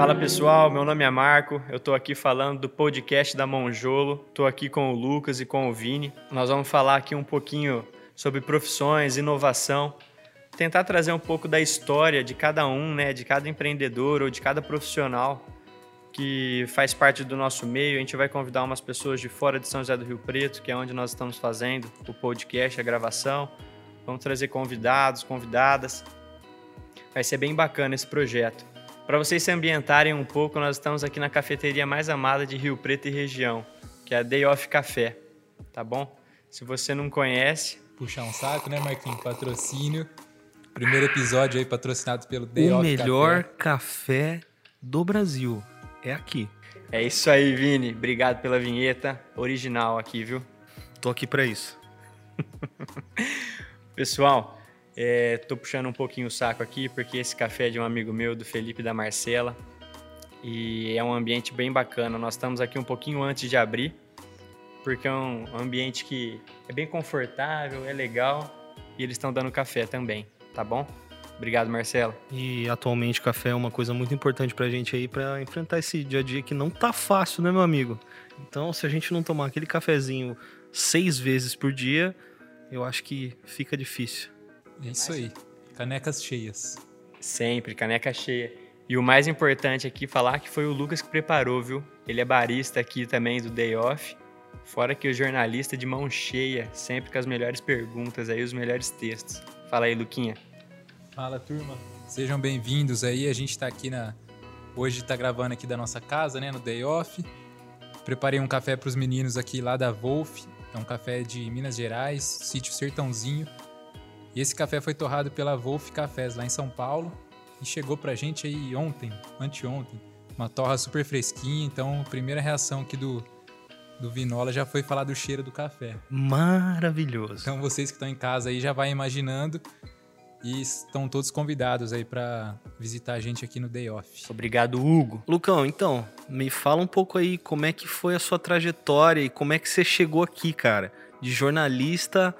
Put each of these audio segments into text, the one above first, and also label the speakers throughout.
Speaker 1: Fala pessoal, meu nome é Marco, eu tô aqui falando do podcast da Monjolo, tô aqui com o Lucas e com o Vini. Nós vamos falar aqui um pouquinho sobre profissões, inovação, tentar trazer um pouco da história de cada um, né, de cada empreendedor ou de cada profissional que faz parte do nosso meio. A gente vai convidar umas pessoas de fora de São José do Rio Preto, que é onde nós estamos fazendo o podcast, a gravação. Vamos trazer convidados, convidadas. Vai ser bem bacana esse projeto. Para vocês se ambientarem um pouco, nós estamos aqui na cafeteria mais amada de Rio Preto e região, que é a Day Off Café, tá bom? Se você não conhece...
Speaker 2: Puxar um saco, né, Marquinhos? Patrocínio. Primeiro episódio aí patrocinado pelo Day
Speaker 3: o
Speaker 2: Off
Speaker 3: melhor
Speaker 2: Café.
Speaker 3: café do Brasil é aqui.
Speaker 1: É isso aí, Vini. Obrigado pela vinheta original aqui, viu?
Speaker 3: Tô aqui para isso.
Speaker 1: Pessoal, é, tô puxando um pouquinho o saco aqui porque esse café é de um amigo meu, do Felipe da Marcela. E é um ambiente bem bacana. Nós estamos aqui um pouquinho antes de abrir, porque é um ambiente que é bem confortável, é legal e eles estão dando café também, tá bom? Obrigado, Marcelo.
Speaker 3: E atualmente café é uma coisa muito importante pra gente aí pra enfrentar esse dia a dia que não tá fácil, né, meu amigo? Então, se a gente não tomar aquele cafezinho seis vezes por dia, eu acho que fica difícil.
Speaker 2: É isso aí. Canecas cheias.
Speaker 1: Sempre, caneca cheia. E o mais importante aqui falar que foi o Lucas que preparou, viu? Ele é barista aqui também do Day Off. Fora que o jornalista de mão cheia, sempre com as melhores perguntas aí, os melhores textos. Fala aí, Luquinha.
Speaker 2: Fala, turma. Sejam bem-vindos aí. A gente tá aqui na. Hoje tá gravando aqui da nossa casa, né? No Day Off. Preparei um café pros meninos aqui lá da Wolf. É um café de Minas Gerais, sítio Sertãozinho. E esse café foi torrado pela Wolf Cafés lá em São Paulo. E chegou pra gente aí ontem, anteontem. Uma torra super fresquinha. Então, a primeira reação aqui do, do Vinola já foi falar do cheiro do café.
Speaker 3: Maravilhoso.
Speaker 2: Então, vocês que estão em casa aí já vai imaginando. E estão todos convidados aí para visitar a gente aqui no Day Off.
Speaker 1: Obrigado, Hugo.
Speaker 3: Lucão, então, me fala um pouco aí como é que foi a sua trajetória e como é que você chegou aqui, cara, de jornalista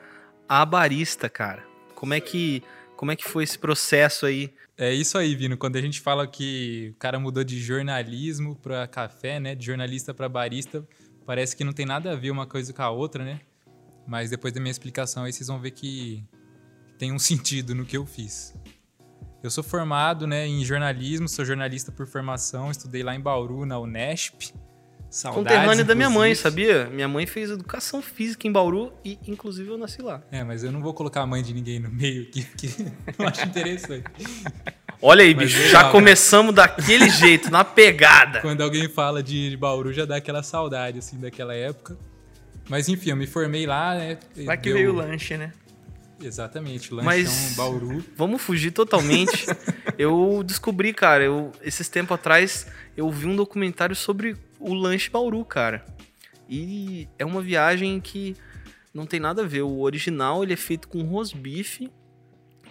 Speaker 3: a barista, cara. Como é que como é que foi esse processo aí?
Speaker 2: É isso aí, Vino. Quando a gente fala que o cara mudou de jornalismo para café, né, de jornalista para barista, parece que não tem nada a ver uma coisa com a outra, né? Mas depois da minha explicação aí vocês vão ver que tem um sentido no que eu fiz. Eu sou formado né, em jornalismo, sou jornalista por formação, estudei lá em Bauru, na Unesp. Saudades,
Speaker 3: Conterrâneo da minha mãe, sabia? Minha mãe fez educação física em Bauru e, inclusive, eu nasci lá.
Speaker 2: É, mas eu não vou colocar a mãe de ninguém no meio aqui, porque eu acho interessante.
Speaker 3: Olha aí,
Speaker 2: Mas
Speaker 3: bicho,
Speaker 2: legal,
Speaker 3: já começamos daquele jeito, na pegada.
Speaker 2: Quando alguém fala de Bauru, já dá aquela saudade, assim, daquela época. Mas enfim, eu me formei lá, né?
Speaker 1: Vai que
Speaker 2: deu-
Speaker 1: veio o lanche, né?
Speaker 2: Exatamente, lanchão
Speaker 3: Mas-
Speaker 2: Bauru.
Speaker 3: Vamos fugir totalmente. eu descobri, cara, eu, esses tempos atrás, eu vi um documentário sobre o lanche Bauru, cara. E é uma viagem que não tem nada a ver. O original, ele é feito com rosbife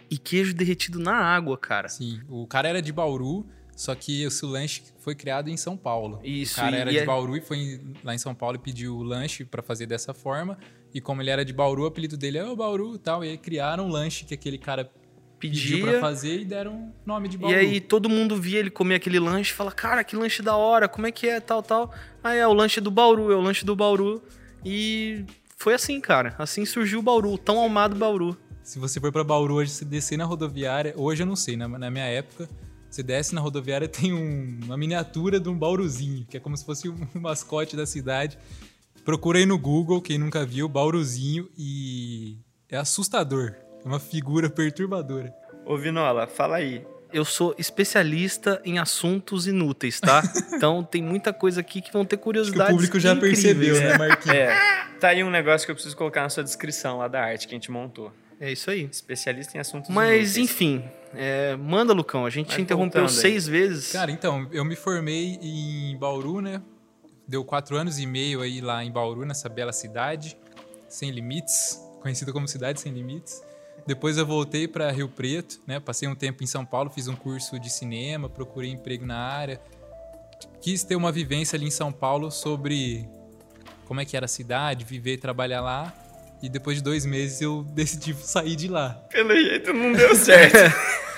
Speaker 3: e queijo derretido na água, cara.
Speaker 2: Sim, o cara era de Bauru, só que o seu lanche foi criado em São Paulo.
Speaker 3: Isso,
Speaker 2: O cara era de
Speaker 3: é-
Speaker 2: Bauru e foi lá em São Paulo e pediu o lanche pra fazer dessa forma. E como ele era de Bauru, o apelido dele é o Bauru e tal. E aí criaram um lanche que aquele cara pediu
Speaker 3: Pedia.
Speaker 2: pra fazer e deram nome de Bauru.
Speaker 3: E aí todo mundo via ele comer aquele lanche e fala, cara, que lanche da hora, como é que é, tal, tal. Aí é o lanche do Bauru, é o lanche do Bauru. E foi assim, cara. Assim surgiu o Bauru, o tão amado Bauru.
Speaker 2: Se você for pra Bauru hoje, você descer na rodoviária, hoje eu não sei, na, na minha época, você desce na rodoviária tem um- uma miniatura de um Bauruzinho, que é como se fosse um mascote da cidade. Procura aí no Google, quem nunca viu, Bauruzinho, e é assustador. É uma figura perturbadora.
Speaker 1: Ô, Vinola, fala aí.
Speaker 3: Eu sou especialista em assuntos inúteis, tá? Então tem muita coisa aqui que vão ter
Speaker 2: que o público já
Speaker 3: incríveis.
Speaker 2: percebeu, né, Marquinhos?
Speaker 1: É, tá aí um negócio que eu preciso colocar na sua descrição lá da arte que a gente montou.
Speaker 3: É isso aí.
Speaker 1: Especialista em assuntos
Speaker 3: Mas,
Speaker 1: inúteis.
Speaker 3: enfim, é, manda, Lucão. A gente
Speaker 1: Vai
Speaker 3: te interrompeu
Speaker 1: voltando aí.
Speaker 3: seis vezes.
Speaker 2: Cara, então, eu me formei em Bauru, né? Deu quatro anos e meio aí lá em Bauru, nessa bela cidade, sem limites, conhecida como Cidade Sem Limites. Depois eu voltei para Rio Preto, né? Passei um tempo em São Paulo, fiz um curso de cinema, procurei emprego na área. Quis ter uma vivência ali em São Paulo sobre como é que era a cidade, viver e trabalhar lá. E depois de dois meses eu decidi sair de lá.
Speaker 1: Pelo jeito não deu certo.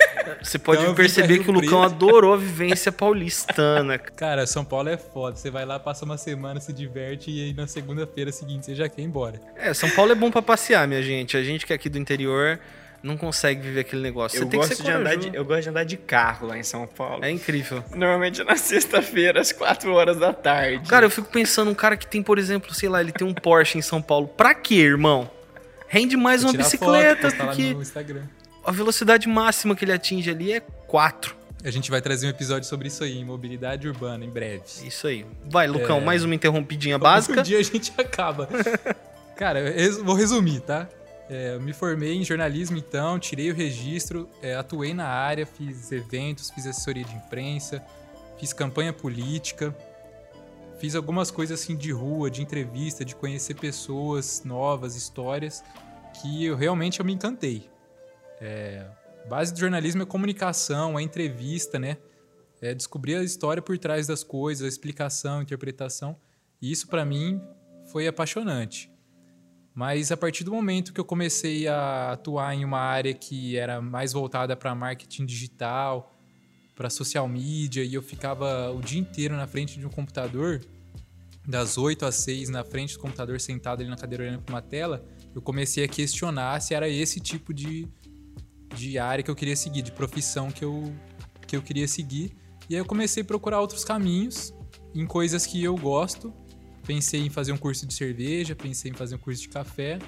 Speaker 3: Você pode
Speaker 2: Então eu
Speaker 3: perceber que o Lucão adorou a vivência paulistana.
Speaker 2: Cara, São Paulo é foda. Você vai lá, passa uma semana, se diverte e aí na segunda-feira seguinte você já quer ir embora.
Speaker 3: É, São Paulo é bom pra passear, minha gente. A gente que é aqui do interior não consegue viver aquele negócio.
Speaker 1: Eu
Speaker 3: Você que
Speaker 1: gosto,
Speaker 3: ser
Speaker 1: de andar de, eu gosto de andar de carro lá em São Paulo.
Speaker 3: É incrível.
Speaker 1: Normalmente é na sexta-feira, às 4 horas da tarde.
Speaker 3: Cara, eu fico pensando, um cara que tem, por exemplo, sei lá, ele tem um Porsche em São Paulo. Pra quê, irmão? Rende mais uma bicicleta,
Speaker 2: foto, lá
Speaker 3: porque
Speaker 2: no Instagram.
Speaker 3: A velocidade máxima que ele atinge ali é 4.
Speaker 2: A gente vai trazer um episódio sobre isso aí, em mobilidade urbana, em breve.
Speaker 3: Isso aí. Vai, Lucão,
Speaker 2: É.
Speaker 3: mais uma interrompidinha
Speaker 2: Um
Speaker 3: básica.
Speaker 2: dia a gente acaba. Cara, eu vou resumir, tá? É, eu me formei em jornalismo, então, tirei o registro, é, atuei na área, fiz eventos, fiz assessoria de imprensa, fiz campanha política, fiz algumas coisas assim de rua, de entrevista, de conhecer pessoas novas, histórias, que eu realmente eu me encantei. É, base do jornalismo é comunicação, é entrevista, né? É descobrir a história por trás das coisas, a explicação, a interpretação. E isso para mim foi apaixonante. Mas a partir do momento que eu comecei a atuar em uma área que era mais voltada para marketing digital, para social media, e eu ficava o dia inteiro na frente de um computador, das 8 às 6 na frente do computador, sentado ali na cadeira olhando para uma tela, eu comecei a questionar se era esse tipo de, de área que eu queria seguir, de profissão que eu, que eu queria seguir. E aí eu comecei a procurar outros caminhos em coisas que eu gosto. Pensei em fazer um curso de cerveja, pensei em fazer um curso de café.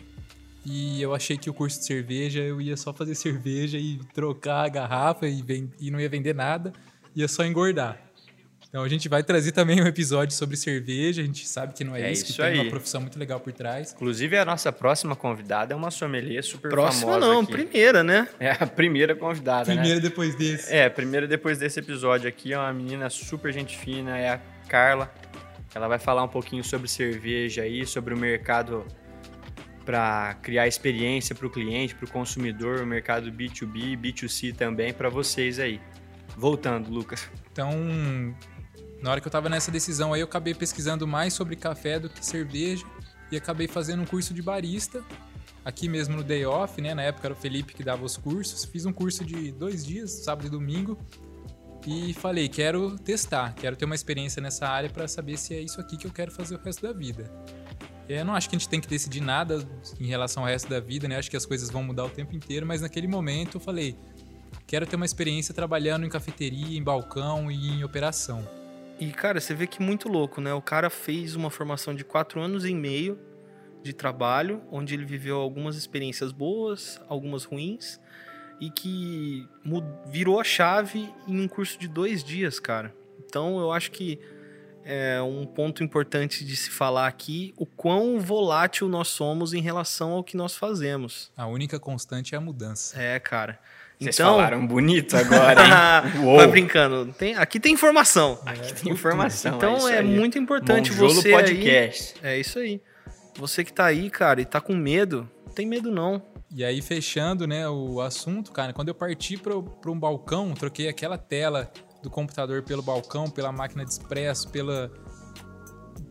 Speaker 2: E eu achei que o curso de cerveja eu ia só fazer cerveja e trocar a garrafa e, e não ia vender nada, ia só engordar. Então a gente vai trazer também um episódio sobre cerveja, a gente sabe que não é,
Speaker 1: É
Speaker 2: isso, que
Speaker 1: isso
Speaker 2: tem uma
Speaker 1: aí.
Speaker 2: profissão muito legal por trás.
Speaker 1: Inclusive, a nossa próxima convidada é uma sommelier super
Speaker 3: Próxima
Speaker 1: famosa
Speaker 3: não,
Speaker 1: aqui.
Speaker 3: primeira, né?
Speaker 1: É a primeira convidada,
Speaker 2: Primeiro
Speaker 1: né?
Speaker 2: depois desse.
Speaker 1: É, primeiro depois desse episódio aqui, é uma menina super gente fina, é a Carla. Ela vai falar um pouquinho sobre cerveja aí, sobre o mercado para criar experiência para o cliente, para o consumidor, o mercado B2B, B2C também para vocês aí. Voltando, Lucas.
Speaker 2: Então, na hora que eu tava nessa decisão aí, eu acabei pesquisando mais sobre café do que cerveja e acabei fazendo um curso de barista aqui mesmo no Day Off, né? Na época era o Felipe que dava os cursos. Fiz um curso de dois dias, sábado e domingo, e falei, quero testar, quero ter uma experiência nessa área para saber se é isso aqui que eu quero fazer o resto da vida. Eu não acho que a gente tem que decidir nada em relação ao resto da vida, né? Acho que as coisas vão mudar o tempo inteiro, mas naquele momento eu falei, quero ter uma experiência trabalhando em cafeteria, em balcão e em operação.
Speaker 3: E, cara, você vê que muito louco, né? O cara fez uma formação de quatro anos e meio de trabalho, onde ele viveu algumas experiências boas, algumas ruins, e que virou a chave em um curso de dois dias, cara. Então, eu acho que é um ponto importante de se falar aqui o quão volátil nós somos em relação ao que nós fazemos.
Speaker 2: A única constante é a mudança.
Speaker 3: É, cara.
Speaker 1: Vocês
Speaker 3: então,
Speaker 1: falaram bonito agora, hein? Uou.
Speaker 3: vai brincando. Tem, aqui tem informação.
Speaker 1: Aqui tem informação.
Speaker 3: Então
Speaker 1: isso
Speaker 3: é,
Speaker 1: aí.
Speaker 3: muito importante
Speaker 1: Monjolo
Speaker 3: você aí,
Speaker 1: Podcast.
Speaker 3: É isso aí. Você que tá aí, cara, e tá com medo, não tem medo não.
Speaker 2: E aí, fechando né, o assunto, cara, quando eu parti para um balcão, troquei aquela tela do computador pelo balcão, pela máquina de expresso, pela,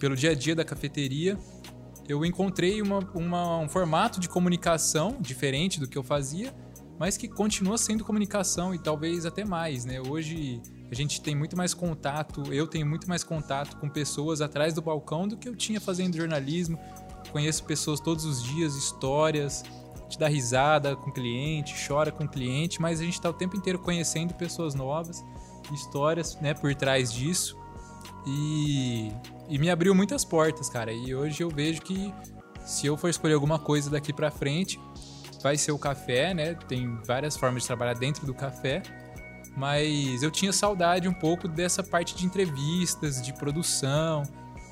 Speaker 2: pelo dia a dia da cafeteria, eu encontrei uma, uma- um formato de comunicação diferente do que eu fazia, mas que continua sendo comunicação e talvez até mais, né? Hoje a gente tem muito mais contato, eu tenho muito mais contato com pessoas atrás do balcão do que eu tinha fazendo jornalismo. Conheço pessoas todos os dias, histórias, te dá risada com cliente, chora com cliente, mas a gente está o tempo inteiro conhecendo pessoas novas, histórias, né, por trás disso. E, e me abriu muitas portas, cara. E hoje eu vejo que se eu for escolher alguma coisa daqui pra frente, vai ser o café, né? Tem várias formas de trabalhar dentro do café. Mas eu tinha saudade um pouco dessa parte de entrevistas, de produção,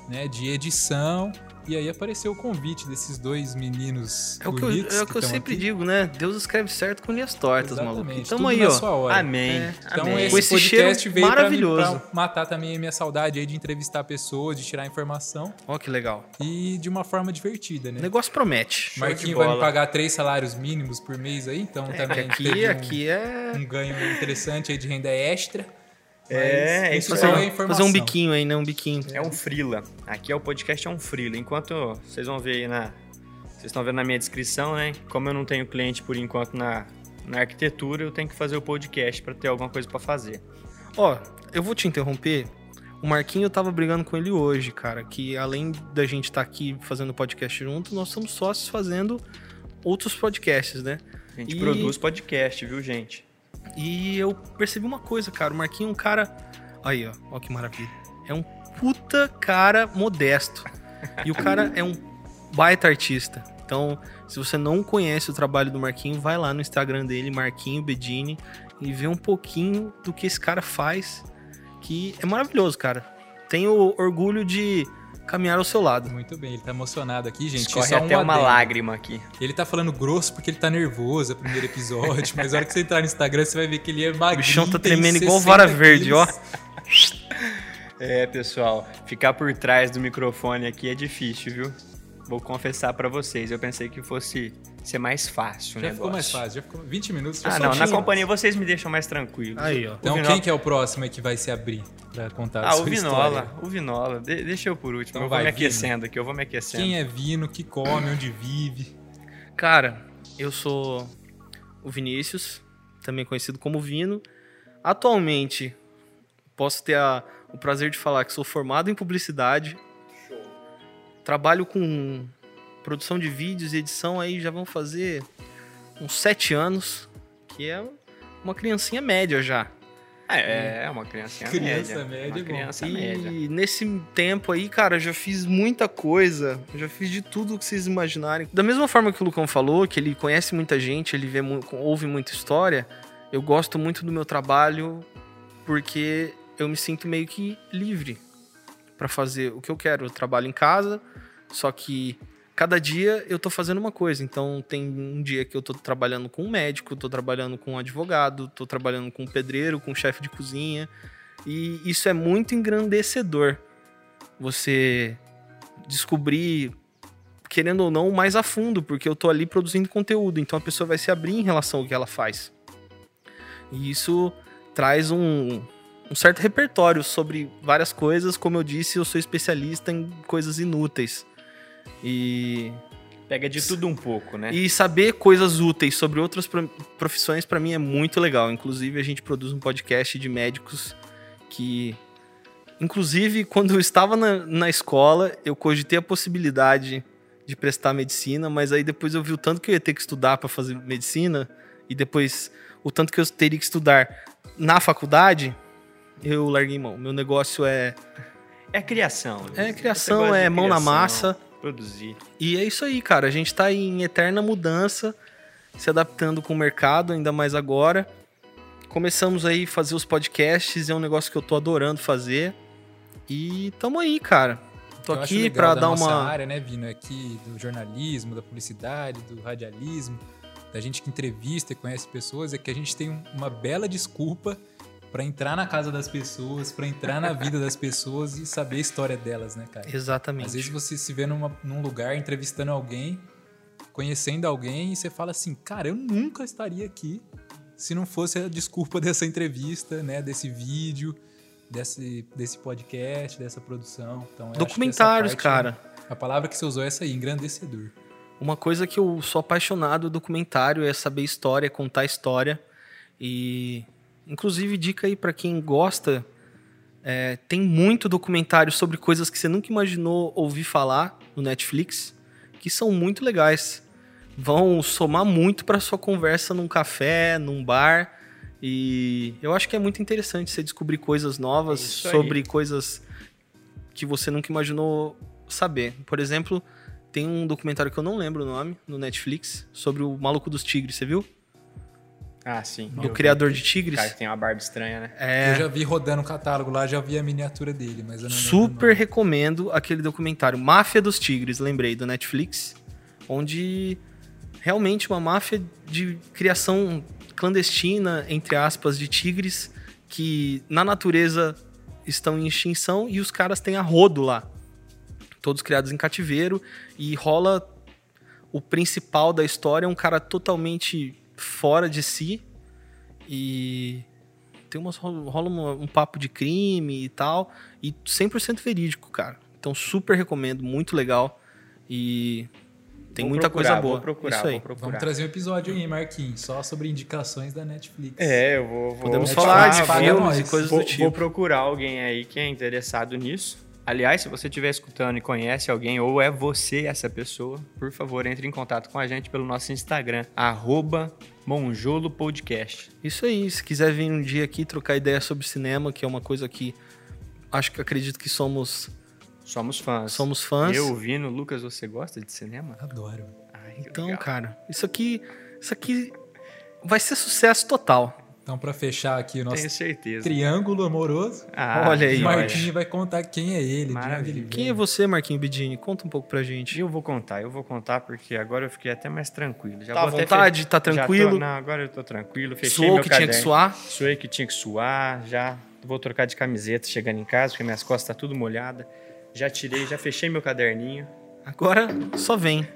Speaker 2: né, de edição. E aí apareceu o convite desses dois meninos
Speaker 3: É o que eu, é o que eu sempre
Speaker 2: aqui.
Speaker 3: digo, né? Deus escreve certo com linhas tortas, maluco.
Speaker 2: Exatamente,
Speaker 3: Então
Speaker 2: tudo
Speaker 3: aí,
Speaker 2: na
Speaker 3: ó.
Speaker 2: sua hora.
Speaker 1: Amém.
Speaker 3: É.
Speaker 2: Então
Speaker 1: Amém.
Speaker 2: esse,
Speaker 3: Com esse
Speaker 2: podcast
Speaker 3: cheiro
Speaker 2: veio pra, mim,
Speaker 3: maravilhoso.
Speaker 2: pra matar também a minha saudade aí de entrevistar pessoas, de tirar informação
Speaker 3: Ó que legal.
Speaker 2: e de uma forma divertida,
Speaker 3: O
Speaker 2: né?
Speaker 3: negócio promete.
Speaker 1: Show de
Speaker 2: Marquinho vai me pagar três salários mínimos por mês aí, então também
Speaker 3: Aqui,
Speaker 2: teve um,
Speaker 3: aqui é
Speaker 2: um ganho interessante aí de renda extra.
Speaker 1: É, é isso
Speaker 3: fazer,
Speaker 1: aí.
Speaker 2: é
Speaker 3: um,
Speaker 2: informação.
Speaker 3: fazer um biquinho aí, né? Um biquinho.
Speaker 1: É um frila. Aqui é o podcast é um frila. Enquanto vocês vão ver aí na vocês estão vendo na minha descrição, né? Como eu não tenho cliente por enquanto na na arquitetura, eu tenho que fazer o podcast para ter alguma coisa para fazer.
Speaker 3: Ó, eu vou te interromper. O Marquinho eu tava brigando com ele hoje, cara, que além da gente estar tá aqui fazendo podcast junto, nós somos sócios fazendo outros podcasts, né?
Speaker 1: A gente e... produz podcast, viu, gente?
Speaker 3: E eu percebi uma coisa, cara, o Marquinho é um cara. Aí, ó, ó que maravilha. É um puta cara modesto. E o cara é um baita artista. Então, se você não conhece o trabalho do Marquinho, vai lá no Instagram dele, Marquinho Bedini, e vê um pouquinho do que esse cara faz, que é maravilhoso, cara. Tenho orgulho de caminhar ao seu lado.
Speaker 2: Muito bem, ele tá emocionado aqui, gente.
Speaker 1: Escorre Só até uma lágrima aqui.
Speaker 2: Ele tá falando grosso porque ele tá nervoso, é o primeiro episódio, mas na hora que você entrar no Instagram, você vai ver que ele é magrinho. O
Speaker 3: bichão tá tremendo igual vara verde, ó.
Speaker 1: É, pessoal, ficar por trás do microfone aqui é difícil, viu? Vou confessar para vocês, eu pensei que fosse ser mais fácil,
Speaker 2: Já ficou mais fácil, já ficou 20 minutos.
Speaker 1: Ah, não, na companhia vocês me deixam mais tranquilo.
Speaker 3: Aí, ó.
Speaker 2: Então Vinola... quem que é o próximo que vai se abrir pra contar
Speaker 1: ah,
Speaker 2: a sua
Speaker 1: o Vinola, história? o Vinola. De deixa eu por último, então eu vai, vou me aquecendo Vino. aqui, eu vou me aquecendo.
Speaker 2: Quem é Vino, que come, onde vive?
Speaker 3: Cara, eu sou o Vinícius, também conhecido como Vino. Atualmente, posso ter a, o prazer de falar que sou formado em publicidade. Show. Trabalho com produção de vídeos e edição aí já vão fazer uns sete anos, que é uma criancinha média já.
Speaker 1: É, é uma criancinha
Speaker 2: criança
Speaker 1: média.
Speaker 2: média.
Speaker 1: Uma
Speaker 2: é
Speaker 1: criança
Speaker 3: e
Speaker 1: média.
Speaker 3: nesse tempo aí, cara, já fiz muita coisa. Já fiz de tudo que vocês imaginarem. Da mesma forma que o Lucão falou, que ele conhece muita gente, ele vê, ouve muita história, eu gosto muito do meu trabalho porque eu me sinto meio que livre para fazer o que eu quero. Eu trabalho em casa, só que cada dia eu tô fazendo uma coisa. Então tem um dia que eu tô trabalhando com um médico, tô trabalhando com um advogado, tô trabalhando com um pedreiro, com um chefe de cozinha. E isso é muito engrandecedor. Você descobrir, querendo ou não, mais a fundo, porque eu tô ali produzindo conteúdo. Então a pessoa vai se abrir em relação ao que ela faz. E isso traz um, um certo repertório sobre várias coisas. Como eu disse, eu sou especialista em coisas inúteis. E.
Speaker 1: Pega de tudo um pouco, né?
Speaker 3: E saber coisas úteis sobre outras profissões, para mim, é muito legal. Inclusive, a gente produz um podcast de médicos que. Inclusive, quando eu estava na, na escola, eu cogitei a possibilidade de prestar medicina, mas aí depois eu vi o tanto que eu ia ter que estudar para fazer medicina, e depois o tanto que eu teria que estudar na faculdade, eu larguei mão. Meu negócio é.
Speaker 1: É criação.
Speaker 3: É criação, é mão criação, na massa.
Speaker 1: Produzir.
Speaker 3: E é isso aí, cara. A gente tá em eterna mudança, se adaptando com o mercado, ainda mais agora. Começamos aí a fazer os podcasts, é um negócio que eu tô adorando fazer. E tamo aí, cara. Tô eu aqui para dar uma
Speaker 2: área, né, Vino, aqui do jornalismo, da publicidade, do radialismo, da gente que entrevista e conhece pessoas, é que a gente tem uma bela desculpa para entrar na casa das pessoas, para entrar na vida das pessoas e saber a história delas, né, cara?
Speaker 3: Exatamente.
Speaker 2: Às vezes você se vê numa, num lugar entrevistando alguém, conhecendo alguém e você fala assim, cara, eu nunca estaria aqui se não fosse a desculpa dessa entrevista, né, desse vídeo, desse, desse podcast, dessa produção. Então,
Speaker 3: Documentários, parte, cara.
Speaker 2: A palavra que você usou é essa aí, engrandecedor.
Speaker 3: Uma coisa que eu sou apaixonado do documentário é saber história, contar história. E Inclusive, dica aí para quem gosta, é, tem muito documentário sobre coisas que você nunca imaginou ouvir falar no Netflix, que são muito legais. Vão somar muito para sua conversa num café, num bar. E eu acho que é muito interessante você descobrir coisas novas sobre coisas que você nunca imaginou saber. Por exemplo, tem um documentário que eu não lembro o nome no Netflix sobre o Maluco dos Tigres, você viu?
Speaker 1: Ah, sim.
Speaker 3: Do criador vi. de Tigres.
Speaker 1: O cara que tem uma barba estranha, né?
Speaker 3: É...
Speaker 2: Eu já vi rodando o catálogo lá, já vi a miniatura dele, mas eu não
Speaker 3: Super recomendo aquele documentário Máfia dos Tigres, lembrei, do Netflix, onde realmente uma máfia de criação clandestina, entre aspas, de tigres que na natureza estão em extinção e os caras têm a rodo lá. Todos criados em cativeiro e rola o principal da história, um cara totalmente fora de si e tem umas rola um, um papo de crime e tal e 100% verídico, cara. Então super recomendo, muito legal e Tem
Speaker 1: Vou
Speaker 3: muita
Speaker 1: procurar,
Speaker 3: coisa boa.
Speaker 1: Vou procurar,
Speaker 3: Isso aí.
Speaker 1: vou procurar.
Speaker 2: Vamos trazer um episódio aí, Marquinhos, só sobre indicações da Netflix.
Speaker 1: É, eu vou. vou
Speaker 3: Podemos
Speaker 2: Netflix
Speaker 3: falar de
Speaker 2: paga
Speaker 3: filmes e coisas
Speaker 1: vou,
Speaker 3: do tipo.
Speaker 1: vou procurar alguém aí que é interessado nisso. Aliás, se você estiver escutando e conhece alguém, ou é você essa pessoa, por favor, entre em contato com a gente pelo nosso Instagram, arroba Monjolo Podcast.
Speaker 3: Isso aí, se quiser vir um dia aqui trocar ideia sobre cinema, que é uma coisa que acho que acredito que somos,
Speaker 1: Somos fãs.
Speaker 3: somos fãs.
Speaker 1: Eu, Vino, Lucas, você gosta de cinema?
Speaker 2: Adoro.
Speaker 1: Ai,
Speaker 3: Então,
Speaker 1: legal.
Speaker 3: cara, isso aqui, isso aqui vai ser sucesso total.
Speaker 2: Então, pra fechar aqui o nosso triângulo amoroso,
Speaker 1: Ah,
Speaker 3: Olha aí,
Speaker 2: o
Speaker 1: olha.
Speaker 2: Marquinhos vai contar quem é ele,
Speaker 1: Maravilha.
Speaker 2: ele
Speaker 3: Quem é você, Marquinhos Bidini? Conta um pouco pra gente.
Speaker 1: Eu vou contar, eu vou contar porque agora eu fiquei até mais tranquilo. Já
Speaker 3: Tá à vontade?
Speaker 1: fe-
Speaker 3: Tá
Speaker 1: Já tô-
Speaker 3: tranquilo?
Speaker 1: não, agora eu tô tranquilo. Fechei
Speaker 3: Suou
Speaker 1: meu
Speaker 3: que tinha que
Speaker 1: caderno.
Speaker 3: suar?
Speaker 1: Suei que tinha que suar, já vou trocar de camiseta chegando em casa, porque minhas costas tá tudo molhada. Já tirei, já fechei meu caderninho.
Speaker 3: Agora só vem.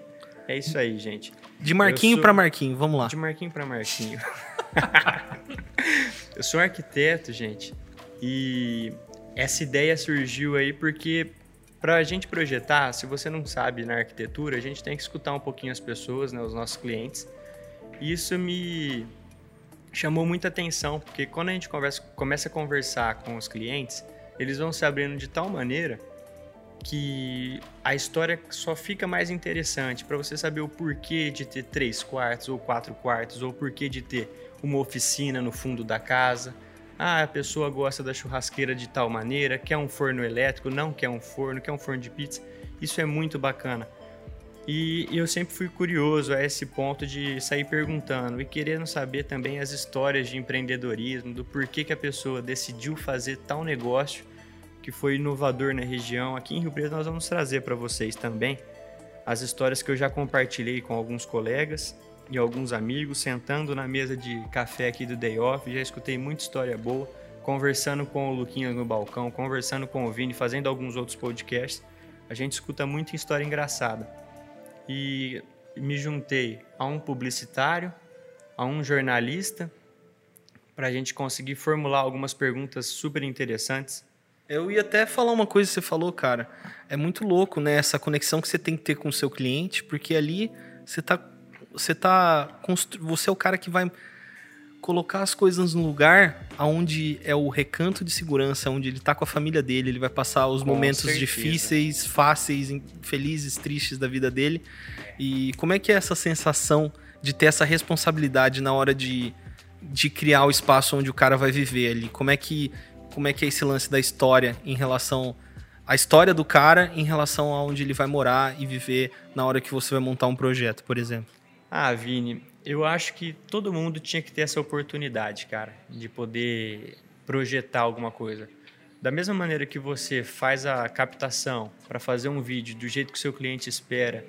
Speaker 1: É isso aí, gente.
Speaker 3: De Marquinho
Speaker 1: sou-
Speaker 3: pra Marquinho, vamos lá.
Speaker 1: De Marquinho para Marquinho. eu sou arquiteto, gente, e essa ideia surgiu aí porque para a gente projetar, se você não sabe na arquitetura, a gente tem que escutar um pouquinho as pessoas, né, os nossos clientes. E isso me chamou muita atenção, porque quando a gente conversa, começa a conversar com os clientes, eles vão se abrindo de tal maneira que a história só fica mais interessante para você saber o porquê de ter três quartos ou quatro quartos, ou o porquê de ter uma oficina no fundo da casa. Ah, a pessoa gosta da churrasqueira de tal maneira, quer um forno elétrico, não quer um forno, quer um forno de pizza. Isso é muito bacana. E eu sempre fui curioso a esse ponto de sair perguntando e querendo saber também as histórias de empreendedorismo, do porquê que a pessoa decidiu fazer tal negócio que foi inovador na região. Aqui em Rio Preto nós vamos trazer para vocês também as histórias que eu já compartilhei com alguns colegas e alguns amigos, sentando na mesa de café aqui do Day Off, já escutei muita história boa, conversando com o Luquinhas no balcão, conversando com o Vini, fazendo alguns outros podcasts. A gente escuta muita história engraçada. E me juntei a um publicitário, a um jornalista, para a gente conseguir formular algumas perguntas super interessantes
Speaker 3: Eu ia até falar uma coisa que você falou, cara. É muito louco, né? Essa conexão que você tem que ter com o seu cliente, porque ali você tá. Você tá. constru- Você é o cara que vai colocar as coisas no lugar onde é o recanto de segurança, onde ele tá com a família dele, ele vai passar os
Speaker 1: Com
Speaker 3: momentos
Speaker 1: certeza.
Speaker 3: difíceis, fáceis, felizes, tristes da vida dele. E como é que é essa sensação de ter essa responsabilidade na hora de, de criar o espaço onde o cara vai viver ali? Como é que como é que é esse lance da história em relação à história do cara em relação a onde ele vai morar e viver na hora que você vai montar um projeto, por exemplo?
Speaker 1: Ah, Vini, eu acho que todo mundo tinha que ter essa oportunidade, cara, de poder projetar alguma coisa. Da mesma maneira que você faz a captação para fazer um vídeo do jeito que o seu cliente espera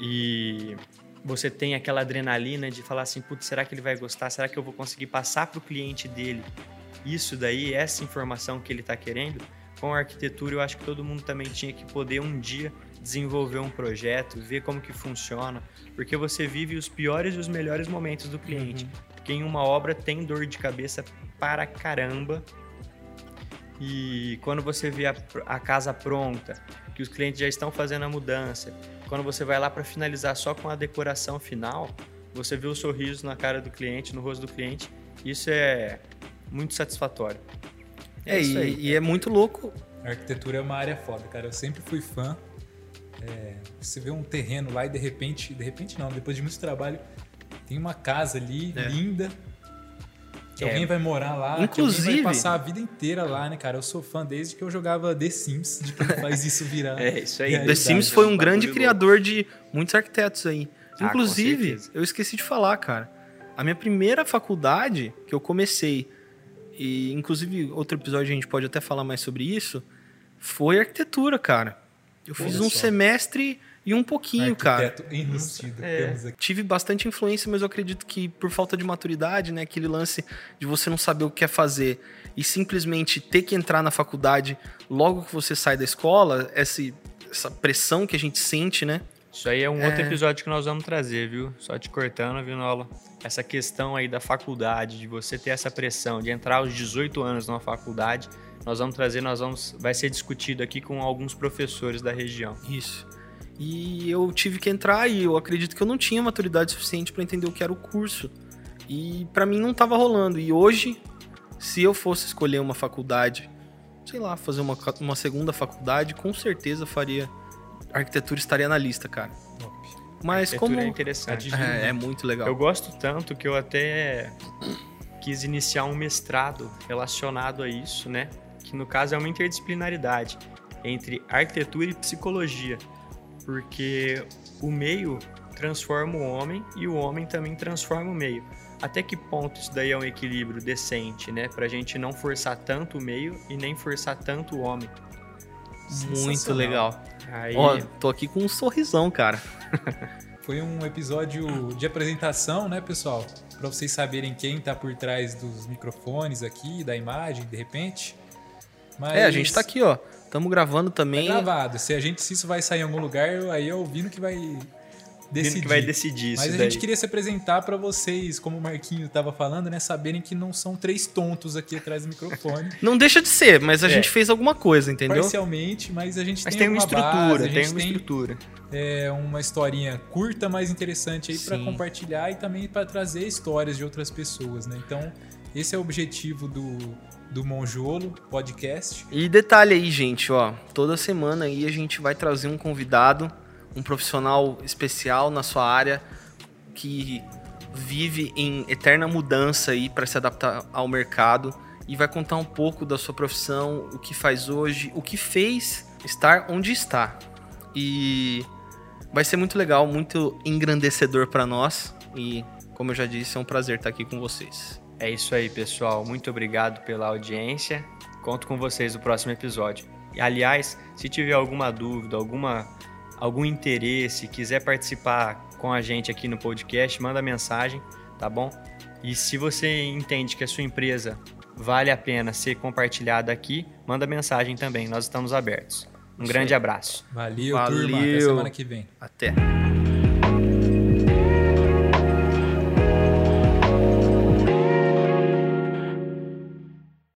Speaker 1: e você tem aquela adrenalina de falar assim, putz, será que ele vai gostar? Será que eu vou conseguir passar para o cliente dele isso daí, essa informação que ele está querendo? Com a arquitetura, eu acho que todo mundo também tinha que poder um dia desenvolver um projeto, ver como que funciona, porque você vive os piores e os melhores momentos do cliente. Porque em uma obra tem dor de cabeça para caramba. E quando você vê a, a casa pronta, que os clientes já estão fazendo a mudança, quando você vai lá para finalizar só com a decoração final, você vê o sorriso na cara do cliente, no rosto do cliente, isso é muito satisfatório.
Speaker 3: É,
Speaker 1: isso
Speaker 3: e,
Speaker 1: aí.
Speaker 3: e é muito louco.
Speaker 2: A arquitetura é uma área foda, cara. Eu sempre fui fã. É, você vê um terreno lá e de repente, de repente não, depois de muito trabalho, tem uma casa ali
Speaker 3: É.
Speaker 2: linda. Que
Speaker 1: É.
Speaker 2: alguém vai morar lá, que
Speaker 3: Inclusive-
Speaker 2: alguém vai passar a vida inteira lá, né, cara? Eu sou fã desde que eu jogava The Sims, de quem faz isso virar.
Speaker 1: É isso aí.
Speaker 2: realidade.
Speaker 3: The Sims foi um grande criador de muitos arquitetos aí.
Speaker 1: Ah,
Speaker 3: Inclusive, eu esqueci de falar, cara. A minha primeira faculdade que eu comecei, e inclusive outro episódio a gente pode até falar mais sobre isso, foi arquitetura, cara. Eu fiz
Speaker 2: Olha
Speaker 3: um
Speaker 2: só.
Speaker 3: semestre e um pouquinho, cara.
Speaker 2: Arquiteto enrustido.
Speaker 1: É.
Speaker 2: Temos aqui.
Speaker 3: tive bastante influência, mas eu acredito que por falta de maturidade, né, aquele lance de você não saber o que quer fazer e simplesmente ter que entrar na faculdade logo que você sai da escola, esse, essa pressão que a gente sente, né?
Speaker 1: Isso aí é um outro
Speaker 3: É.
Speaker 1: episódio que nós vamos trazer, viu? Só te cortando, viu, Nola? Essa questão aí da faculdade, de você ter essa pressão, de entrar aos 18 anos numa faculdade, nós vamos trazer, nós vamos, vai ser discutido aqui com alguns professores da região.
Speaker 3: Isso. E eu tive que entrar e eu acredito que eu não tinha maturidade suficiente para entender o que era o curso. E para mim não estava rolando. E hoje, se eu fosse escolher uma faculdade, sei lá, fazer uma, uma segunda faculdade, com certeza faria. Arquitetura estaria na lista, cara. Mas como.
Speaker 1: é interessante.
Speaker 3: É, é muito legal.
Speaker 1: Eu gosto tanto que eu até quis iniciar um mestrado relacionado a isso, né? Que no caso é uma interdisciplinaridade entre arquitetura e psicologia porque o meio transforma o homem e o homem também transforma o meio. Até que ponto isso daí é um equilíbrio decente, né? Pra gente não forçar tanto o meio e nem forçar tanto o homem.
Speaker 3: Muito legal. Aí... Ó, tô aqui com um sorrisão, cara.
Speaker 2: Foi um episódio de apresentação, né, pessoal? Para vocês saberem quem tá por trás dos microfones aqui, da imagem, de repente.
Speaker 3: Mas... É, a gente tá aqui, ó. Estamos gravando também.
Speaker 2: Tá gravado. Se a gente se isso vai sair em algum lugar, aí é o Vino que vai decidir.
Speaker 1: que vai decidir
Speaker 2: Mas
Speaker 1: a
Speaker 2: daí. gente queria se apresentar para vocês, como o Marquinho estava falando, né? Saberem que não são três tontos aqui atrás do microfone.
Speaker 3: não deixa de ser, mas a é. gente fez alguma coisa, entendeu?
Speaker 2: Parcialmente, mas a gente
Speaker 1: mas
Speaker 2: tem, tem uma,
Speaker 1: uma estrutura, base, tem uma tem, estrutura.
Speaker 2: É uma historinha curta, mas interessante aí para compartilhar e também para trazer histórias de outras pessoas, né? Então, esse é o objetivo do do Monjolo Podcast.
Speaker 3: E detalhe aí, gente, ó, toda semana aí a gente vai trazer um convidado, um profissional especial na sua área que vive em eterna mudança aí para se adaptar ao mercado e vai contar um pouco da sua profissão, o que faz hoje, o que fez estar onde está. E vai ser muito legal, muito engrandecedor para nós e como eu já disse, é um prazer estar aqui com vocês.
Speaker 1: É isso aí, pessoal. Muito obrigado pela audiência. Conto com vocês no próximo episódio. E, aliás, se tiver alguma dúvida, alguma, algum interesse, quiser participar com a gente aqui no podcast, manda mensagem, tá bom? E se você entende que a sua empresa vale a pena ser compartilhada aqui, manda mensagem também. Nós estamos abertos. Um grande abraço.
Speaker 2: Valeu, Valeu, turma. Até semana que vem.
Speaker 3: Até.